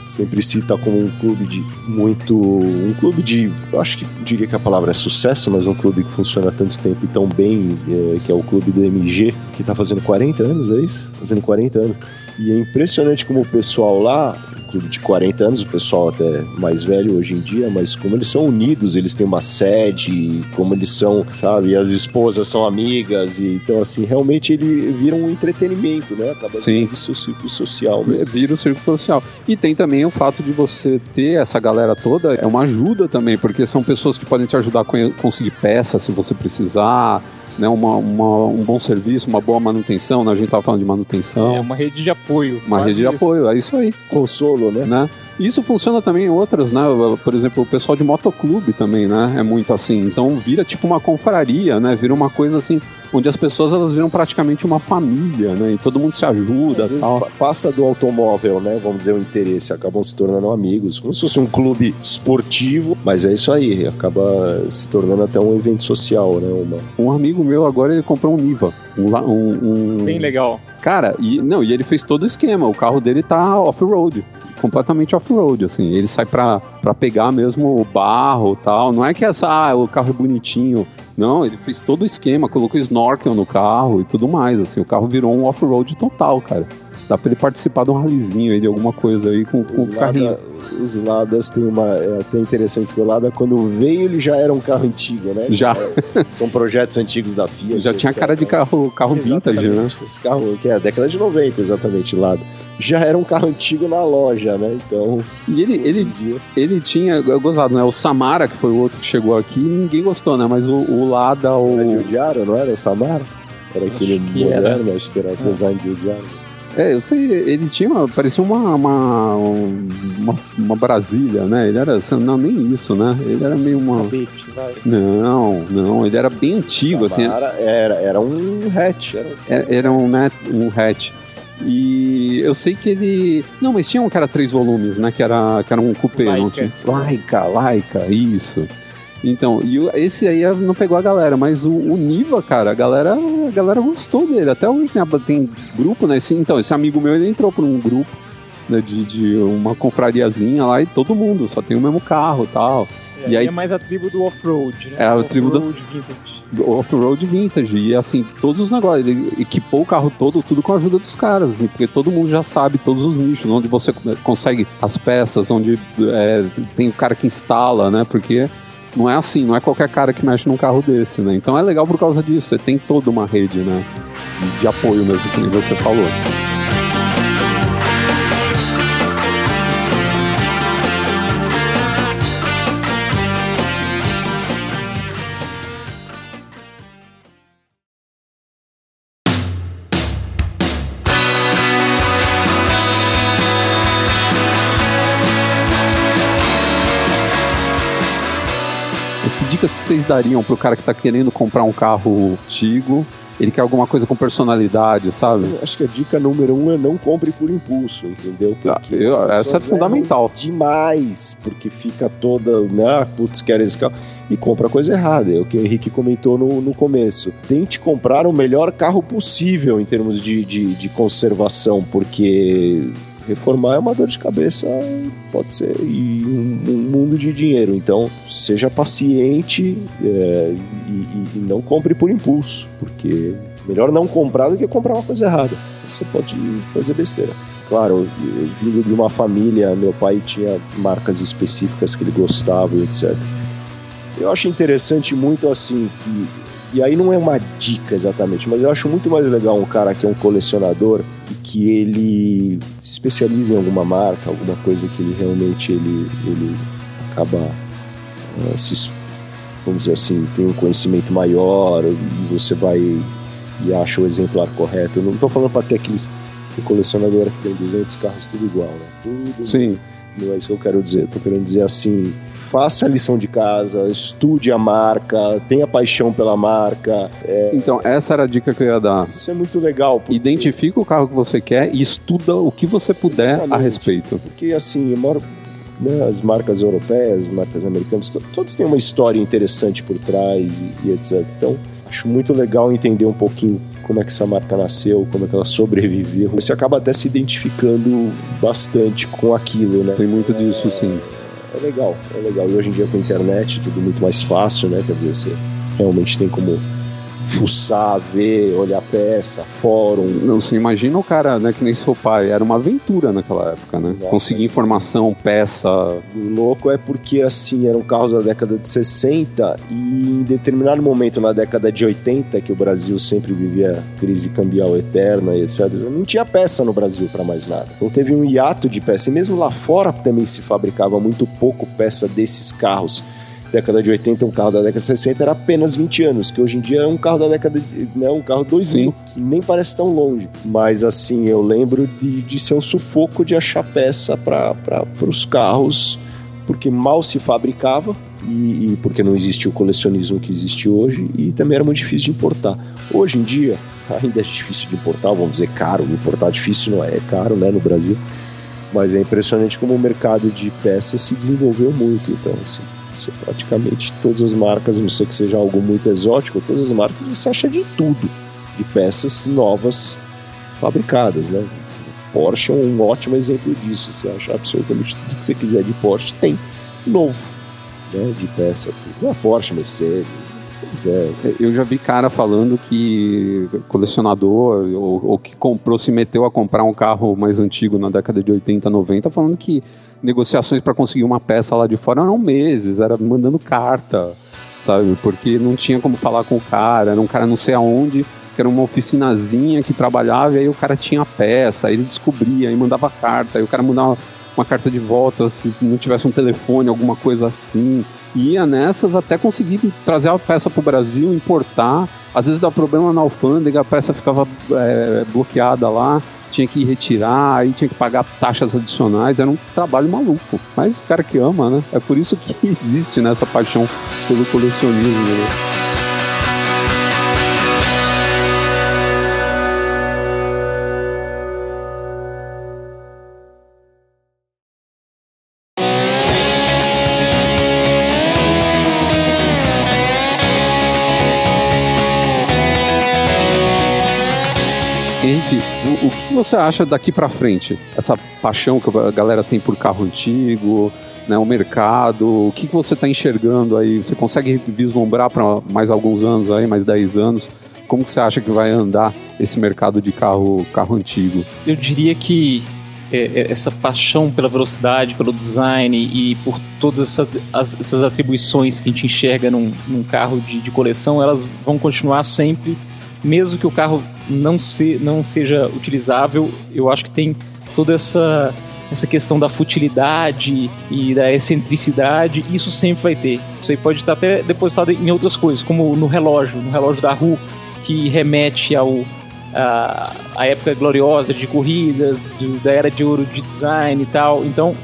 sempre cita como um clube de muito um clube de acho que diria que a palavra é sucesso, mas um clube que funciona há tanto tempo e tão bem, é, que é o clube do MG, que tá fazendo 40 anos, é isso? Fazendo 40 anos. E é impressionante como o pessoal lá, clube de 40 anos, o pessoal até mais velho hoje em dia, mas como eles são unidos, eles têm uma sede, como eles são, sabe, as esposas são amigas, e então assim, realmente ele vira um entretenimento, né? Acaba Sim. o seu círculo social mesmo. Vira o círculo social. E tem também o fato de você ter essa galera toda, é uma ajuda também, porque são pessoas que podem te ajudar a conseguir peça se você precisar, né? Uma, uma- um bom serviço, uma boa manutenção, né? A gente tava falando de manutenção. É uma rede de apoio. Uma rede de isso. apoio, é isso aí. Consolo, né? né? Isso funciona também em outras, né? Por exemplo, o pessoal de motoclube também, né? É muito assim. Então vira tipo uma confraria, né? Vira uma coisa assim, onde as pessoas elas viram praticamente uma família, né? E todo mundo se ajuda, Às vezes tal. pa- passa do automóvel, né? Vamos dizer, o interesse, acabam se tornando amigos, como se fosse um clube esportivo, mas é isso aí, acaba se tornando até um evento social, né? Uma... Um amigo meu agora ele comprou um Niva, um, um, um- Bem legal. Cara, e não, e ele fez todo o esquema. O carro dele tá off-road, completamente off-road, assim. Ele sai pra para pegar mesmo o barro tal. Não é que essa, ah, o carro é bonitinho. Não, ele fez todo o esquema, colocou snorkel no carro e tudo mais. Assim, o carro virou um off-road total, cara. Dá pra ele participar de um ralizinho aí, de alguma coisa aí com, com o carrinho. os Ladas tem uma. É até interessante que o Lada, quando veio, ele já era um carro antigo, né? Já. É, são projetos antigos da Fiat. Já tinha cara de carro, carro vintage, né? Esse carro, que é a década de 90, exatamente, Lada já era um carro antigo na loja, né? Então. E ele, ele, ele tinha, gozado, né? O Samara, que foi o outro que chegou aqui, ninguém gostou, né? Mas o, o Lada, o. Era de não era o Samara? Era aquele acho que moderno, era. acho que era é. design de Odiaro. É, eu sei, ele tinha, parecia uma, uma, uma, uma, Brasília, né? Ele era, não, nem isso, né? Ele era meio uma... vai. Não, não, ele era bem antigo, assim. Samara assim. Era, era um hatch. Era, era, é, era um, né, um hatch. E eu sei que ele. Não, mas tinha um cara três volumes, né? Que era, que era um cupê, Laika. não tinha? Laika, Laika, isso. Então, e esse aí não pegou a galera, mas o, o, Niva, cara, a galera, a galera gostou dele. Até hoje tem, tem grupo, né? Esse, então, esse amigo meu, ele entrou por um grupo né, de, de uma confrariazinha lá e todo mundo só tem o mesmo carro tal. É, e aí é mais a tribo do off-road, né? É a tribo do off-road vintage. E assim, todos os negócios. Ele equipou o carro todo, tudo com a ajuda dos caras. Assim, porque todo mundo já sabe todos os nichos, onde você consegue as peças, onde é, tem o cara que instala, né? Porque não é assim, não é qualquer cara que mexe num carro desse, né? Então é legal por causa disso. Você tem toda uma rede, né? De apoio mesmo, que você falou. Dicas que vocês dariam pro cara que tá querendo comprar um carro antigo? Ele quer alguma coisa com personalidade, sabe? Eu acho que a dica número um é não compre por impulso, entendeu? Ah, eu, essa é fundamental. Demais, porque fica toda, né? Ah, putz, quero esse carro. E compra coisa errada. É o que o Henrique comentou no, no começo. Tente comprar o melhor carro possível em termos de, de, de conservação, porque reformar é uma dor de cabeça, pode ser, e um, um mundo de dinheiro. Então, seja paciente é, e, e, não compre por impulso, porque melhor não comprar do que comprar uma coisa errada. Você pode fazer besteira. Claro, vindo de uma família, meu pai tinha marcas específicas que ele gostava etc. Eu acho interessante muito assim que e aí não é uma dica exatamente, mas eu acho muito mais legal um cara que é um colecionador e que ele se especializa em alguma marca, alguma coisa que ele realmente ele, ele acaba uh, se, vamos dizer assim, tem um conhecimento maior e você vai e acha o exemplar correto. Eu não estou falando para ter aqueles colecionador que tem 200 carros tudo igual, né? Tudo Sim. Não é isso que eu quero dizer. Estou querendo dizer assim, faça a lição de casa, estude a marca, tenha paixão pela marca. É... Então, essa era a dica que eu ia dar. Isso é muito legal. Porque... Identifica o carro que você quer e estuda o que você puder Exatamente. a respeito. Porque, assim, eu moro né, as marcas europeias, as marcas americanas, todos têm uma história interessante por trás e, e, etc. Então, acho muito legal entender um pouquinho como é que essa marca nasceu, como é que ela sobreviveu. Você acaba até se identificando bastante com aquilo, né? Tem muito disso, sim é legal, é legal. E hoje em dia com a internet tudo muito mais fácil, né? Quer dizer, você realmente tem como fuçar, ver, olhar peça, fórum. Não, você imagina o cara, né, que nem seu pai, era uma aventura naquela época, né? Nossa, Conseguir informação, peça. O louco é porque, assim, eram carros da década de 60 e em determinado momento na década de 80, que o Brasil sempre vivia crise cambial eterna e etc., não tinha peça no Brasil para mais nada. Então teve um hiato de peça. E mesmo lá fora também se fabricava muito pouco peça desses carros década de 80, um carro da década de 60 era apenas 20 anos, que hoje em dia é um carro da década de, né, um carro 2000, Sim. que nem parece tão longe. Mas assim, eu lembro de, de ser um sufoco de achar peça para os carros, porque mal se fabricava e, e, porque não existia o colecionismo que existe hoje e também era muito difícil de importar. Hoje em dia, ainda é difícil de importar, vamos dizer caro, importar difícil não é, é caro né, no Brasil, mas é impressionante como o mercado de peças se desenvolveu muito, então assim você praticamente todas as marcas, não sei que seja algo muito exótico, todas as marcas você acha de tudo, de peças novas fabricadas, né? Porsche é um ótimo exemplo disso. Você acha absolutamente tudo que você quiser de Porsche, tem. novo. Né, de peça, tudo. A Porsche, Mercedes. É. Eu já vi cara falando que colecionador ou, ou, que comprou, se meteu a comprar um carro mais antigo na década de 80, 90, falando que negociações para conseguir uma peça lá de fora eram meses, era mandando carta, sabe? Porque não tinha como falar com o cara, era um cara não sei aonde, que era uma oficinazinha que trabalhava e aí o cara tinha a peça, aí ele descobria, aí mandava carta, aí o cara mandava uma carta de volta se não tivesse um telefone, alguma coisa assim. Ia nessas até conseguir trazer a peça para o Brasil, importar. Às vezes dá problema na alfândega, a peça ficava é, bloqueada lá, tinha que retirar, aí tinha que pagar taxas adicionais, era um trabalho maluco. Mas o cara que ama, né? É por isso que existe nessa paixão pelo colecionismo. Né? Você acha daqui para frente? Essa paixão que a galera tem por carro antigo, né, o mercado, o que, que você está enxergando aí? Você consegue vislumbrar para mais alguns anos aí, mais 10 anos? Como que você acha que vai andar esse mercado de carro, carro antigo? Eu diria que é, é, essa paixão pela velocidade, pelo design e por todas essa, as, essas atribuições que a gente enxerga num, num carro de, de coleção, elas vão continuar sempre mesmo que o carro não, se, não seja utilizável, eu acho que tem toda essa essa questão da futilidade e da excentricidade, isso sempre vai ter. Isso aí pode estar até depositado em outras coisas, como no relógio, no relógio da rua, que remete ao a, a época gloriosa de corridas, de, da era de ouro de design e tal. Então,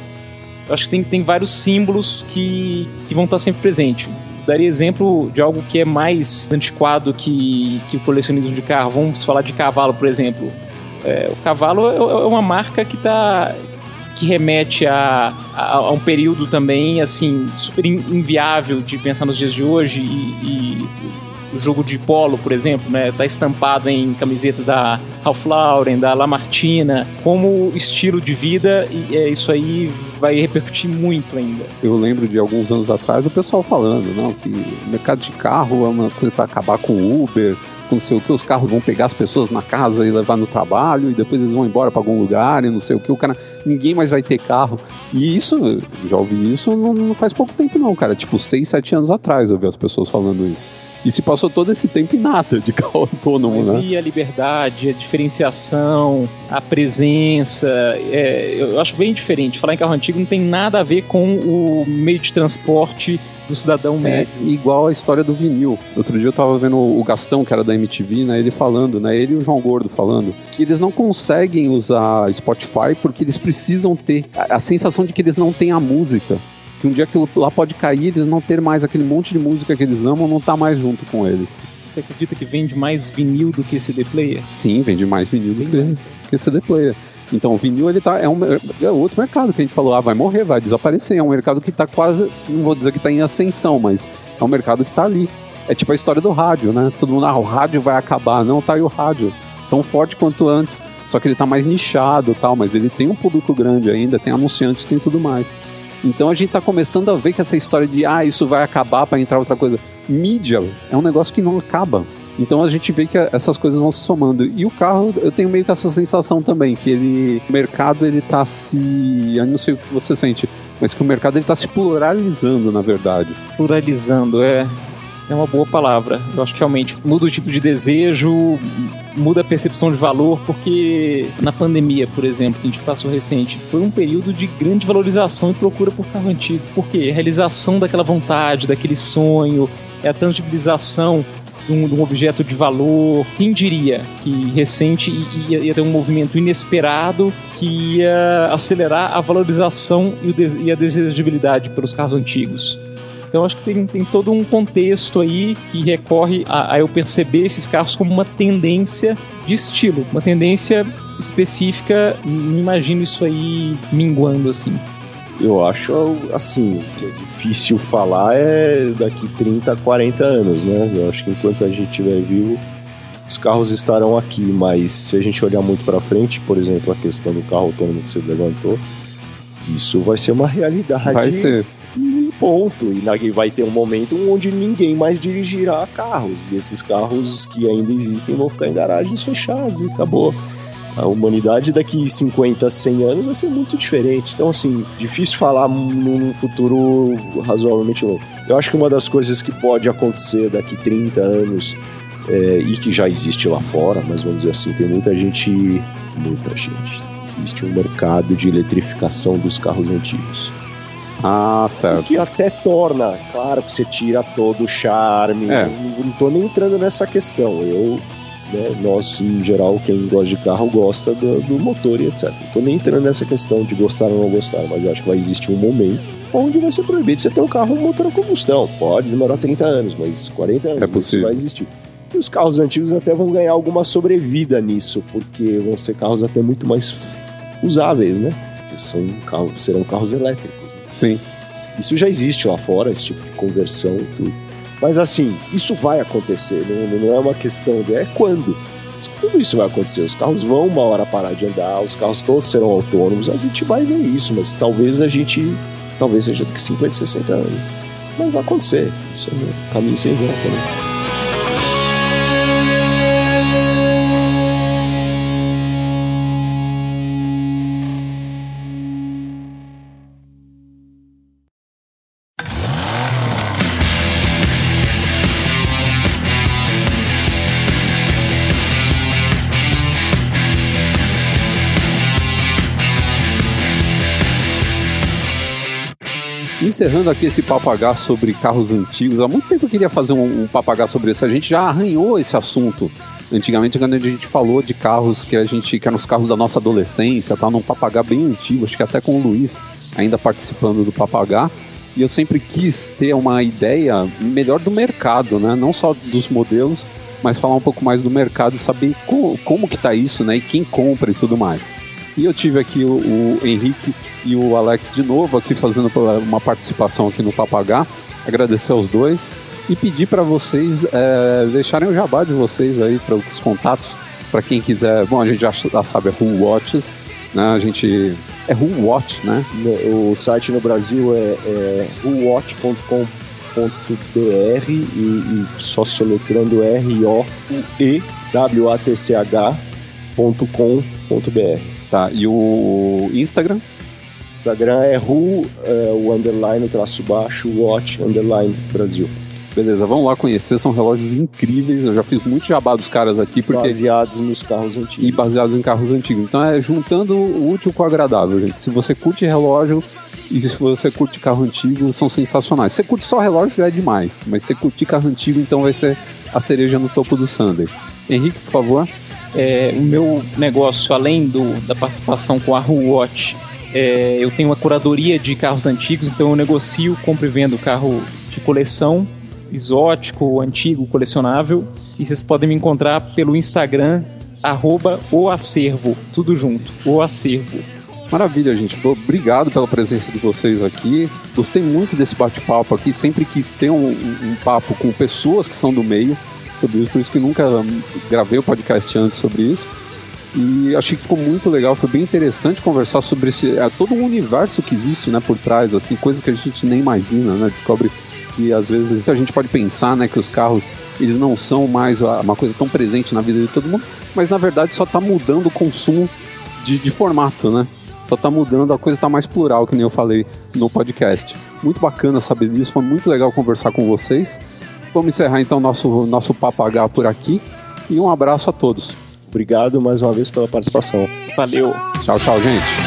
eu acho que tem, tem vários símbolos que, que vão estar sempre presentes daria exemplo de algo que é mais antiquado que, que o colecionismo de carro. Vamos falar de cavalo, por exemplo. É, o cavalo é, é uma marca que está que remete a, a, a, um período também assim super inviável de pensar nos dias de hoje e, e o jogo de polo, por exemplo, né, tá estampado em camisetas da Ralph Lauren, da Lamartina, como estilo de vida e é, isso aí vai repercutir muito ainda. Eu lembro de alguns anos atrás o pessoal falando, não, que o mercado de carro é uma coisa para acabar com o Uber, com não sei o que, os carros vão pegar as pessoas na casa e levar no trabalho, e depois eles vão embora para algum lugar e não sei o que, o cara, ninguém mais vai ter carro. E isso, já ouvi isso não, não faz pouco tempo não, cara, tipo 6, 7 anos atrás eu vi as pessoas falando isso. E se passou todo esse tempo em nada de carro autônomo, Mas né? E a liberdade, a diferenciação, a presença, é, eu acho bem diferente. Falar em carro antigo não tem nada a ver com o meio de transporte do cidadão é médio. É igual a história do vinil. Outro dia eu tava vendo o Gastão, que era da MTV, né? Ele falando, né? Ele e o João Gordo falando que eles não conseguem usar Spotify porque eles precisam ter a, a sensação de que eles não têm a música que um dia aquilo lá pode cair, eles não ter mais aquele monte de música que eles amam, não tá mais junto com eles. Você acredita que vende mais vinil do que CD player? Sim, vende mais vinil do que, que CD player. Então o vinil ele tá é um é outro mercado que a gente falou, ah, vai morrer, vai desaparecer, é um mercado que tá quase, não vou dizer que tá em ascensão, mas é um mercado que tá ali. É tipo a história do rádio, né? Todo mundo, ah, o rádio vai acabar, não, tá aí o rádio, tão forte quanto antes, só que ele tá mais nichado, tal, mas ele tem um público grande ainda, tem anunciantes, tem tudo mais. Então a gente está começando a ver que essa história de ah, isso vai acabar para entrar outra coisa. Mídia é um negócio que não acaba. Então a gente vê que essas coisas vão se somando. E o carro, eu tenho meio que essa sensação também, que ele. O mercado ele tá se. Eu não sei o que você sente, mas que o mercado ele tá se pluralizando, na verdade. Pluralizando, é. É uma boa palavra. Eu acho que realmente muda o tipo de desejo, muda a percepção de valor, porque na pandemia, por exemplo, que a gente passou recente, foi um período de grande valorização e procura por carro antigo. Por quê? A realização daquela vontade, daquele sonho, é a tangibilização de um, de um, objeto de valor. Quem diria que recente ia, ia, ter um movimento inesperado que ia acelerar a valorização e a desejabilidade pelos carros antigos? Então acho que tem, tem todo um contexto aí que recorre a, a eu perceber esses carros como uma tendência de estilo, uma tendência específica. Não imagino isso aí minguando assim. Eu acho assim, que é difícil falar é daqui 30, 40 anos, né? Eu acho que enquanto a gente estiver vivo, os carros estarão aqui, mas se a gente olhar muito para frente, por exemplo, a questão do carro autônomo que você levantou, isso vai ser uma realidade. Vai ser ponto. E vai ter um momento onde ninguém mais dirigirá carros. E esses carros que ainda existem vão ficar em garagens fechadas e acabou. A humanidade daqui 50, 100 anos vai ser muito diferente. Então, assim, difícil falar num futuro razoavelmente longo. Eu acho que uma das coisas que pode acontecer daqui 30 anos é, e que já existe lá fora, mas vamos dizer assim, tem muita gente, muita gente. Existe um mercado de eletrificação dos carros antigos. Ah, certo. O que até torna, claro que você tira todo o charme. É. Não, tô nem entrando nessa questão. Eu né? Nós, em geral, quem gosta de carro gosta do, do motor e etc. Não tô nem entrando nessa questão de gostar ou não gostar, mas eu acho que vai existir um momento onde vai ser proibido você ter um carro motor a combustão. Pode demorar 30 anos, mas 40 anos é possível. vai existir. E os carros antigos até vão ganhar alguma sobrevida nisso, porque vão ser carros até muito mais usáveis, né? São carros, serão carros elétricos. Sim. Isso já existe lá fora, esse tipo de conversão e tudo. Mas assim, isso vai acontecer, não, não é uma questão de é quando. Tudo isso vai acontecer, os carros vão uma hora parar de andar, os carros todos serão autônomos, a gente vai ver isso, mas talvez a gente, talvez seja daqui 50, 60 anos. Mas vai acontecer, isso é um caminho sem volta, né? Encerrando aqui esse papagá sobre carros antigos, há muito tempo eu queria fazer um, um papagá sobre isso. A gente já arranhou esse assunto antigamente, quando a gente falou de carros que a gente, que eram os carros da nossa adolescência, tá num papagá bem antigo, acho que até com o Luiz ainda participando do papagá. E eu sempre quis ter uma ideia melhor do mercado, né? Não só dos modelos, mas falar um pouco mais do mercado e saber como, como que tá isso, né? E quem compra e tudo mais. E eu tive aqui o, o Henrique e o Alex de novo aqui fazendo uma participação aqui no Papagá. Agradecer aos dois e pedir para vocês é, deixarem o jabá de vocês aí para os contatos para quem quiser. Bom, a gente já, já sabe é Who Watches, né? A gente é Who Watch, né? O site no Brasil é, é whowatch.com.br e, e só soletrando R Tá, e o Instagram? Instagram é ru, é, o underline, traço baixo, watch, underline, Brasil. Beleza, vamos lá conhecer, são relógios incríveis, eu já fiz muito jabá dos caras aqui. Porque... Baseados nos carros antigos. E baseados em carros antigos. Então é juntando o útil com o agradável, gente. Se você curte relógio e se você curte carro antigo, são sensacionais. Se você curte só relógio, já é demais. Mas se você curte carro antigo, então vai ser a cereja no topo do Sunday. Henrique, por favor é, o meu negócio, além do, da participação com a Watch, é, eu tenho uma curadoria de carros antigos, então eu negocio, compro e vendo carro de coleção, exótico, antigo, colecionável. E vocês podem me encontrar pelo Instagram, arroba o acervo, tudo junto, o acervo. Maravilha, gente. Obrigado pela presença de vocês aqui. Gostei muito desse bate-papo aqui. Sempre quis ter um, um, papo com pessoas que são do meio sobre isso, por isso que nunca gravei o podcast antes sobre isso. E achei que ficou muito legal, foi bem interessante conversar sobre esse, é, todo o universo que existe né, por trás, assim, coisa que a gente nem imagina, né? Descobre que às vezes a gente pode pensar né, que os carros eles não são mais uma coisa tão presente na vida de todo mundo, mas na verdade só está mudando o consumo de, de formato, né? Só está mudando, a coisa está mais plural, que nem eu falei no podcast. Muito bacana saber disso, foi muito legal conversar com vocês. Vamos encerrar então nosso, nosso papagaio por aqui. E um abraço a todos. Obrigado mais uma vez pela participação. Valeu. Tchau, tchau, gente.